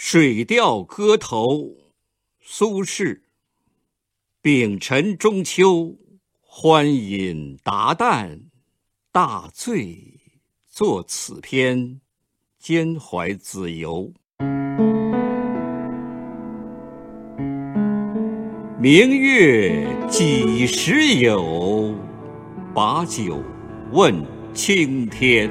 水调歌头，苏轼。丙辰中秋，欢饮达旦，大醉作此篇，兼怀子由。明月几时有？把酒问青天。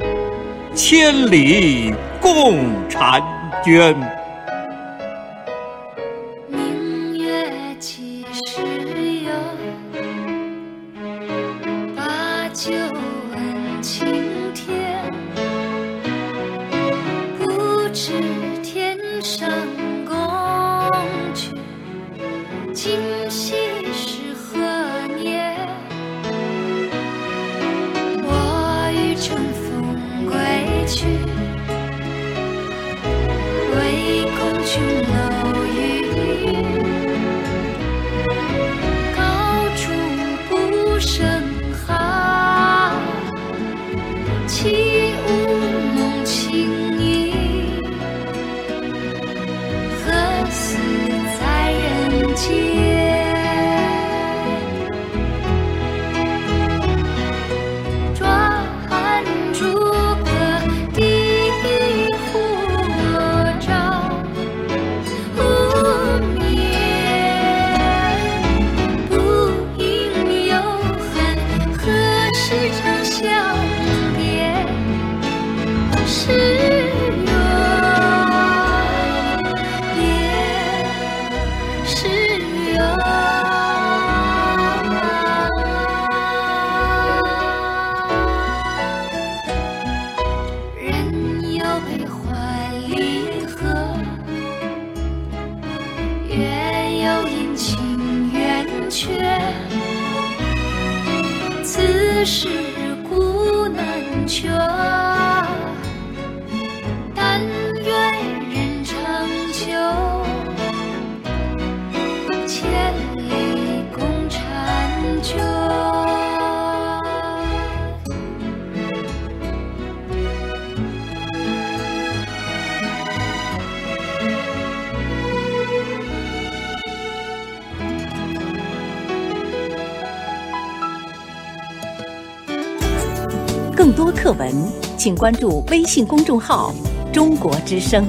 千里共婵娟。明月几时有？把酒问青天。不知天上宫阙。何时长向别时圆？别时圆。人有悲欢离合，月有阴晴圆缺。此事古难全，但愿人长久，千里共婵娟。多课文，请关注微信公众号“中国之声”。